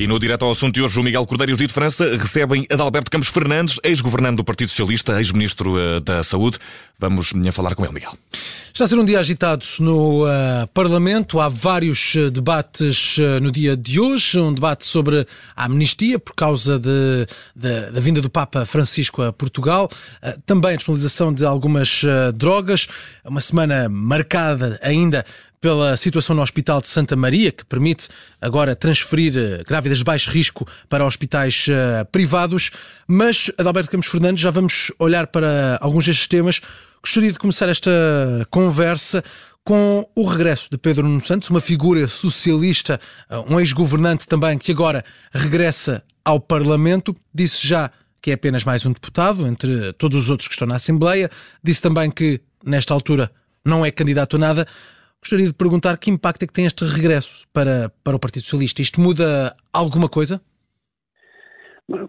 E no Direto ao Assunto de hoje, o Miguel Cordeiro e os de França recebem Adalberto Campos Fernandes, ex-governante do Partido Socialista, ex-ministro eh, da Saúde. Vamos a falar com ele, Miguel. Está a ser um dia agitado no uh, Parlamento. Há vários debates uh, no dia de hoje. Um debate sobre a amnistia por causa de, de, da vinda do Papa Francisco a Portugal. também a disponibilização de algumas drogas. Uma semana marcada ainda pela situação no Hospital de Santa Maria, que permite agora transferir eh, grávidas de baixo risco para hospitais uh, privados. Mas, Adalberto Campos Fernandes, já vamos olhar para alguns destes temas. Gostaria de começar esta conversa com o regresso de Pedro Nuno Santos, uma figura socialista, eh, um ex-governante também, que agora regressa ao Parlamento. Disse já que é apenas mais um deputado, entre todos os outros que estão na Assembleia. Disse também que, nesta altura, não é candidato a nada. Gostaria de perguntar que impacto é que tem este regresso para, para o Partido Socialista? Isto muda alguma coisa?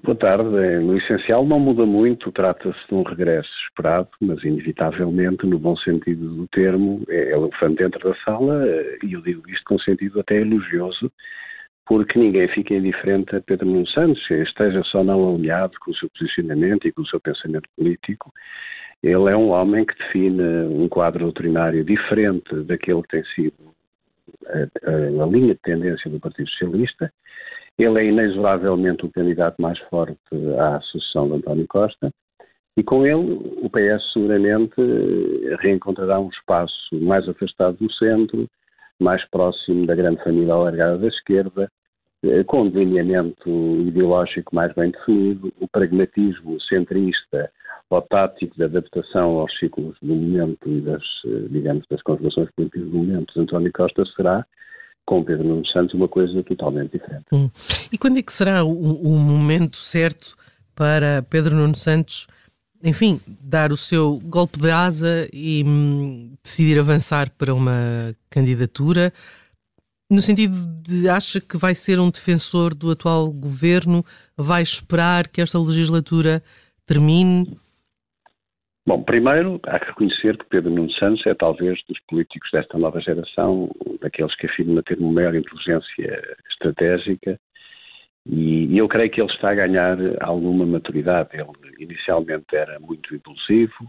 Boa tarde. No essencial não muda muito, trata-se de um regresso esperado, mas inevitavelmente, no bom sentido do termo, é elefante dentro da sala, e eu digo isto com sentido até elogioso, porque ninguém fica indiferente a Pedro Nuno Santos, esteja só não alinhado com o seu posicionamento e com o seu pensamento político, ele é um homem que define um quadro doutrinário diferente daquele que tem sido a, a, a linha de tendência do Partido Socialista. Ele é inexoravelmente o candidato mais forte à sucessão de António Costa. E com ele, o PS seguramente reencontrará um espaço mais afastado do centro, mais próximo da grande família alargada da esquerda, eh, com um delineamento ideológico mais bem definido, o pragmatismo centrista ou tático de adaptação aos ciclos do momento e das, eh, digamos, das conjugações políticas do momento António Costa será, com Pedro Nuno Santos, uma coisa totalmente diferente. Hum. E quando é que será o, o momento certo para Pedro Nuno Santos, enfim, dar o seu golpe de asa e hum, decidir avançar para uma candidatura? No sentido de acha que vai ser um defensor do atual governo, vai esperar que esta legislatura termine? Bom, primeiro há que reconhecer que Pedro Nuno Santos é talvez dos políticos desta nova geração, daqueles que afirmam ter uma maior inteligência estratégica e eu creio que ele está a ganhar alguma maturidade. Ele inicialmente era muito impulsivo,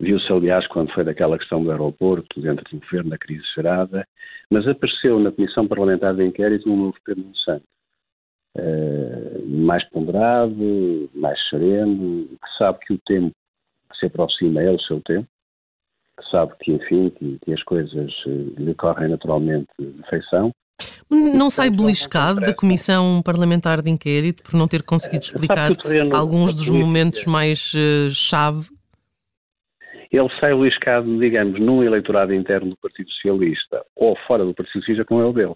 viu-se aliás quando foi daquela questão do aeroporto, dentro do governo, da crise gerada, mas apareceu na Comissão Parlamentar de Inquérito um novo Pedro Nuno Santos. Uh, mais ponderado, mais sereno, que sabe que o tempo se aproxima é o seu tempo, que sabe que, enfim, que, que as coisas uh, lhe correm naturalmente de feição. Não sai beliscado da Comissão Parlamentar de Inquérito por não ter conseguido eh, explicar alguns dos momentos mais uh, chave? Ele sai beliscado, digamos, num eleitorado interno do Partido Socialista ou fora do Partido Socialista, que não é o dele,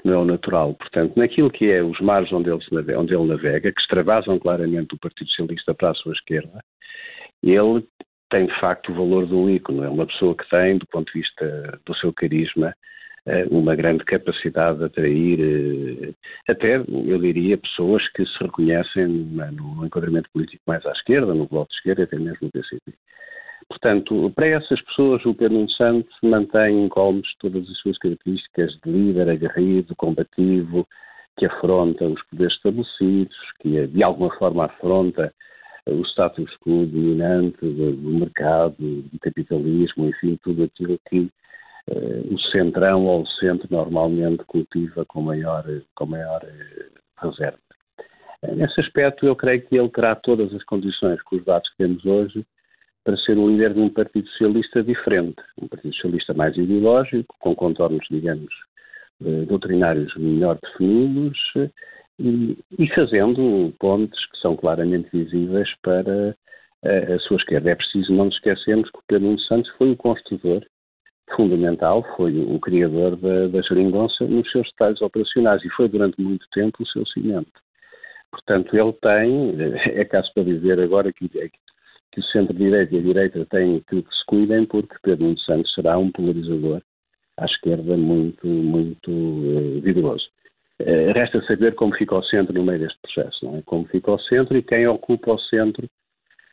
que não é o natural. Portanto, naquilo que é os mares onde ele, navega, onde ele navega, que extravasam claramente o Partido Socialista para a sua esquerda, ele tem de facto o valor de um ícone. É uma pessoa que tem, do ponto de vista do seu carisma, eh, uma grande capacidade de atrair, eh, até, eu diria, pessoas que se reconhecem no enquadramento político mais à esquerda, no bloco de esquerda até mesmo no PCP. Portanto, para essas pessoas, o Pedro Santos mantém em colmos todas as suas características de líder aguerrido, combativo, que afronta os poderes estabelecidos, que de alguma forma afronta o status quo dominante do, do mercado, do capitalismo, enfim, tudo aquilo que uh, o centrão ou o centro normalmente cultiva com maior, com maior uh, reserva. Uh, nesse aspecto, eu creio que ele terá todas as condições com os dados que temos hoje para ser o líder de um Partido Socialista diferente, um Partido Socialista mais ideológico, com contornos, digamos, doutrinários melhor definidos, e, fazendo pontes que são claramente visíveis para a, a sua esquerda. É preciso não nos esquecermos que o Pedro Nuno Santos foi o construtor fundamental, foi o criador da, da geringonça nos seus detalhes operacionais e foi durante muito tempo o seu cimento. Portanto, ele tem, é caso para dizer agora que, que o centro-direita e a direita têm que, que se cuidem porque Pedro Nuno Santos será um polarizador à esquerda muito, muito eh, vigoroso. Eh, resta saber como fica o centro no meio deste processo, é? Como fica o centro e quem ocupa o centro,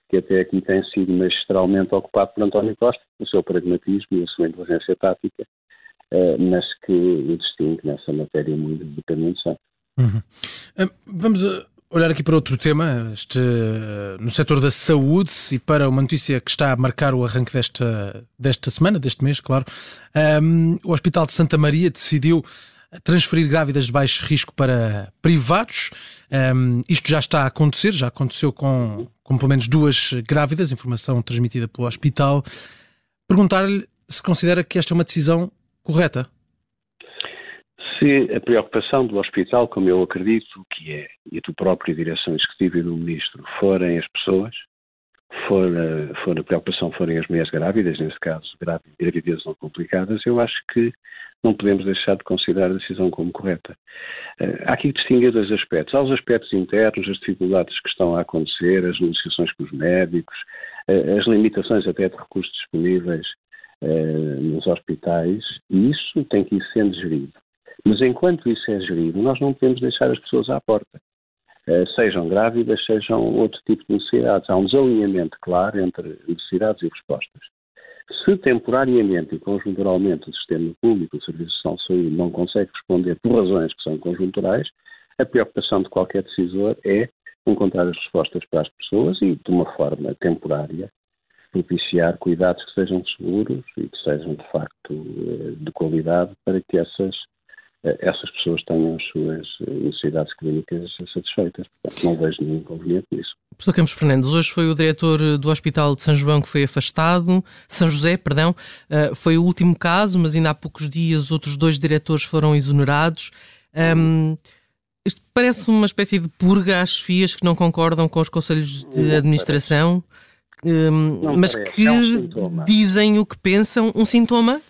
que até aqui tem sido magistralmente ocupado por António Costa, o seu pragmatismo e a sua inteligência tática, eh, mas que o distingue nessa matéria muito de Pedro Uhum. Vamos olhar aqui para outro tema, este, no setor da saúde e para uma notícia que está a marcar o arranque desta, desta semana, deste mês, claro. Um, o Hospital de Santa Maria decidiu transferir grávidas de baixo risco para privados. Um, isto já está a acontecer, já aconteceu com, com pelo menos duas grávidas, informação transmitida pelo hospital. Perguntar-lhe se considera que esta é uma decisão correta. Se a preocupação do hospital, como eu acredito que é, e do próprio direção executiva e do ministro, forem as pessoas, for a, for a preocupação forem as mulheres grávidas, nesse caso gravidezes não complicadas, eu acho que não podemos deixar de considerar a decisão como correta. Uh, há aqui que distinguir dois aspectos. Há os aspectos internos, as dificuldades que estão a acontecer, as negociações com os médicos, uh, as limitações até de recursos disponíveis nos hospitais, e isso tem que ir sendo gerido. Mas enquanto isso é gerido, nós não podemos deixar as pessoas à porta. Uh, sejam grávidas, sejam outro tipo de necessidades. Há um desalinhamento claro entre necessidades e respostas. Se temporariamente e conjunturalmente o sistema público, o Serviço Nacional de Saúde, não consegue responder por razões que são conjunturais, a preocupação de qualquer decisor é encontrar as respostas para as pessoas e, de uma forma temporária, propiciar cuidados que sejam seguros e que sejam, de facto, eh, de qualidade para que essas eh, essas pessoas tenham as suas eh, necessidades clínicas satisfeitas. Portanto, não vejo nenhum inconveniente nisso. Professor Campos Fernandes, hoje foi o diretor do Hospital de São João que foi afastado, São José, perdão, eh, foi o último caso, mas ainda há poucos dias outros dois diretores foram exonerados. Um, isto parece uma espécie de purga às FIAs que não concordam com os conselhos de administração, um, mas que é um dizem o que pensam, um sintoma?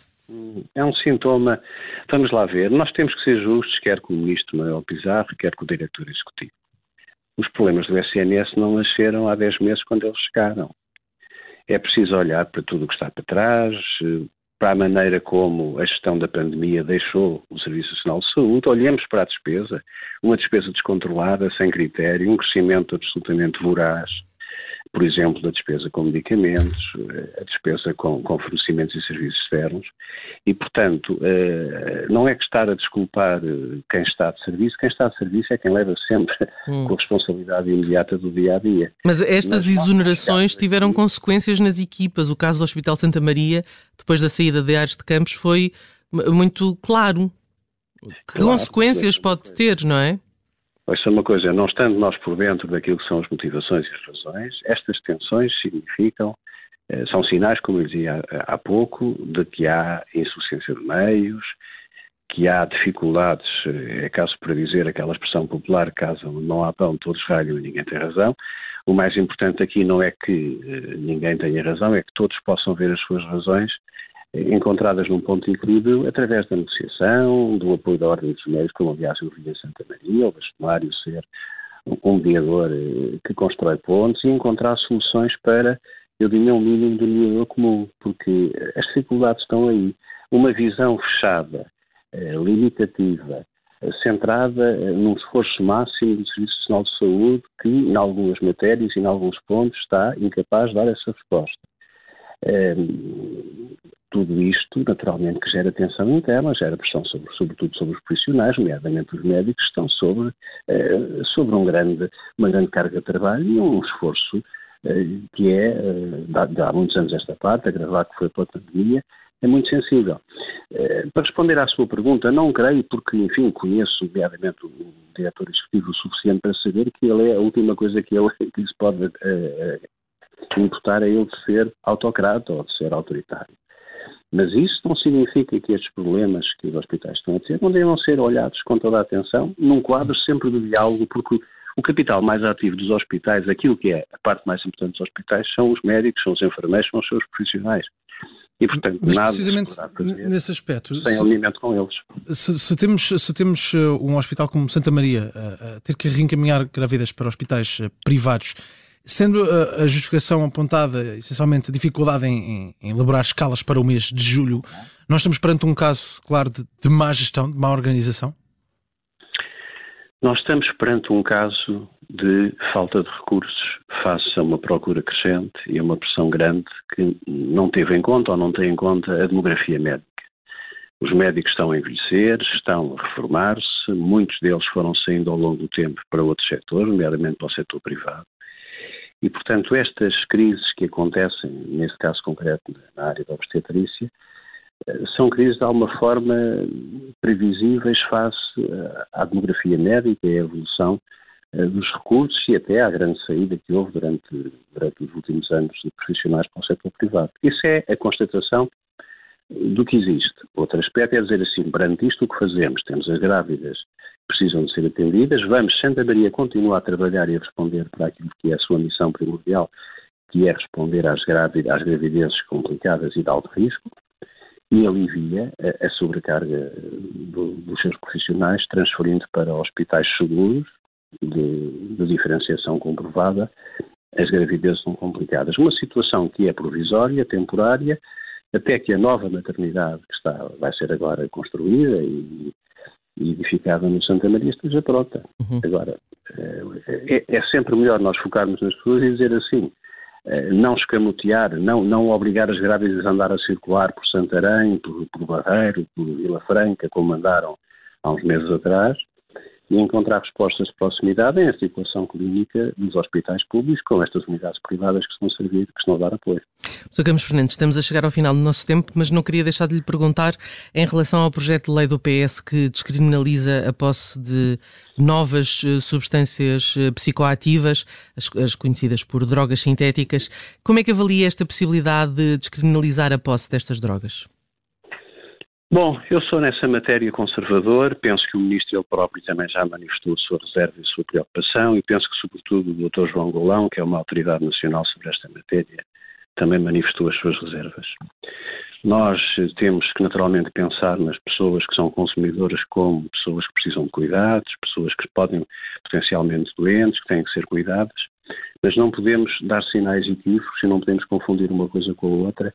É um sintoma. Vamos lá ver. Nós temos que ser justos, quer com o ministro Manuel Pizarro, quer com o diretor executivo. Os problemas do SNS não nasceram há 10 meses quando eles chegaram. É preciso olhar para tudo o que está para trás, para a maneira como a gestão da pandemia deixou o Serviço Nacional de Saúde. Olhemos para a despesa, uma despesa descontrolada, sem critério, um crescimento absolutamente voraz por exemplo, da despesa com medicamentos, eh, a despesa com, com fornecimentos e serviços externos, e, portanto, eh, não é que estar a desculpar eh, quem está de serviço, quem está de serviço é quem leva sempre hum. com a responsabilidade imediata do dia a dia. Mas estas Mas, exonerações tiveram consequências nas equipas. O caso do Hospital Santa Maria, depois da saída de Ares de Campos, foi muito claro. Que claro, consequências pode ter, não é? Ouça uma coisa, não estando nós por dentro daquilo que são as motivações e as razões, estas tensões significam, eh, são sinais, como eu dizia há pouco, de que há insuficiência de meios, que há dificuldades, eh, é caso para dizer aquela expressão popular, caso não há pão, todos ralham e ninguém tem razão. O mais importante aqui não é que eh, ninguém tenha razão, é que todos possam ver as suas razões encontradas num ponto de equilíbrio através da negociação, do apoio da Ordem dos Meios, como aliás eu vi em Santa Maria, o bastonário ser um mediador eh, que constrói pontos e encontrar soluções para, eu diria, um mínimo de mediador comum, porque as dificuldades estão aí. Uma visão fechada, eh, limitativa, centrada eh, num esforço máximo do Serviço Nacional de Saúde que, em algumas matérias e em alguns pontos, está incapaz de dar essa resposta tudo isto, naturalmente, que gera tensão interna, gera pressão sobre, sobretudo sobre os profissionais, nomeadamente os médicos, que estão sobre, eh, sobre um grande, uma grande carga de trabalho e um esforço eh, que é, eh, de há muitos anos esta parte, agravado que foi pela pandemia, é muito sensível. Para responder à sua pergunta, não creio, porque, enfim, conheço, nomeadamente, o diretor executivo o suficiente para saber que ele é a última coisa que, ele, que se pode eh, imputar a ele de ser autocrata ou de ser autoritário. Mas isso não significa que estes problemas que os hospitais estão a ter não devam ser olhados com toda a atenção, num quadro sempre de diálogo, porque o capital mais ativo dos hospitais, aquilo que é a parte mais importante dos hospitais, são os médicos, são os enfermeiros, são os seus profissionais. E, portanto, Mas nada precisamente nesse aspecto, sem se, alinhamento com eles. Se, se, temos, se temos uh, um hospital como Santa Maria a, a ter que reencaminhar grávidas para hospitais privados, Sendo a, justificação apontada essencialmente a dificuldade em, em, elaborar escalas para o mês de julho, nós estamos perante um caso, claro, de, de má gestão, de má organização? Nós estamos perante um caso de falta de recursos face a uma procura crescente e a uma pressão grande que não teve em conta ou não tem em conta a demografia médica. Os médicos estão a envelhecer, estão a reformar-se, muitos deles foram saindo ao longo do tempo para outros setores, nomeadamente para o setor privado. E, portanto, estas crises que acontecem, nesse caso concreto na área da obstetrícia, eh, são crises de alguma forma previsíveis face eh, à demografia médica e à evolução eh, dos recursos e até à grande saída que houve durante, durante os últimos anos de profissionais para o setor privado. Isso é a constatação do que existe. Outro aspecto é dizer assim, perante isto o que fazemos? Temos as grávidas precisam de ser atendidas, vamos, Santa Maria continua a trabalhar e a responder para aquilo que é a sua missão primordial, que é responder às, grávidas, às gravidezes complicadas e de alto risco, e alivia a, a sobrecarga do, dos seus profissionais, transferindo para hospitais seguros, de, de diferenciação comprovada, as gravidezes complicadas. Uma situação que é provisória, temporária, até que a nova maternidade que está, vai ser agora construída e, e edificada no Santa Maria esteja pronta. Uhum. Agora, é, é, é, sempre melhor nós focarmos nas pessoas e dizer assim, é, não escamotear, não, não obrigar as grávidas a andar a circular por Santarém, por, por Barreiro, por Vila Franca, como andaram há uns meses atrás, e encontrar respostas de proximidade em articulação clínica dos hospitais públicos com estas unidades privadas que estão a servir, que estão a dar apoio. Sr. Campos Fernandes, estamos a chegar ao final do nosso tempo, mas não queria deixar de lhe perguntar em relação ao projeto de lei do PS que descriminaliza a posse de novas eh, substâncias eh, psicoativas, as, as conhecidas por drogas sintéticas. Como é que avalia esta possibilidade de descriminalizar a posse destas drogas? Bom, eu sou nessa matéria conservador, penso que o Ministro ele próprio também já manifestou a sua reserva e a sua preocupação e penso que sobretudo o Dr. João Golão, que é uma autoridade nacional sobre esta matéria, também manifestou as suas reservas. Nós temos que naturalmente pensar nas pessoas que são consumidoras como pessoas que precisam de cuidados, pessoas que podem potencialmente doentes, que têm que ser cuidadas, mas não podemos dar sinais equívocos e não podemos confundir uma coisa com a outra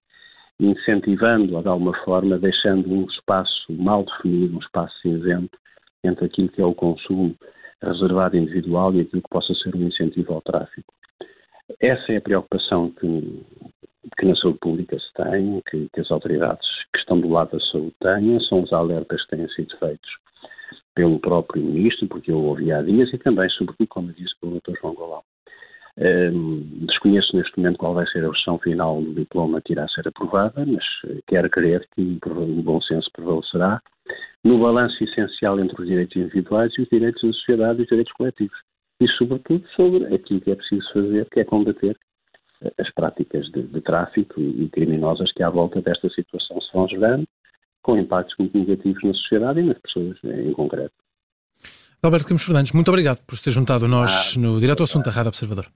incentivando-a de alguma forma, deixando um espaço mal definido, um espaço cinzento entre aquilo que é o consumo reservado individual e aquilo que possa ser um incentivo ao tráfico. Essa é a preocupação que, que na saúde pública se tem, que, que, as autoridades que estão do lado da saúde têm, são os alertas que têm sido feitos pelo próprio Ministro, porque eu ouvi há dias, e também, sobretudo, como disse, pelo Dr. João Golão. Desconheço neste momento qual vai ser a versão final do diploma que irá ser aprovada, mas eh, quero crer que o bom senso prevalecerá no balanço essencial entre os direitos individuais e os direitos da sociedade e os direitos coletivos. E, sobretudo, sobre aquilo que é preciso fazer, que é combater eh, as práticas de, de tráfico e, criminosas que à volta desta situação se vão gerando, com impactos muito negativos na sociedade e nas pessoas em concreto. Alberto Campos Fernandes, muito obrigado por ter juntado a nós ah, no Direto ao Assunto da Rádio Observador.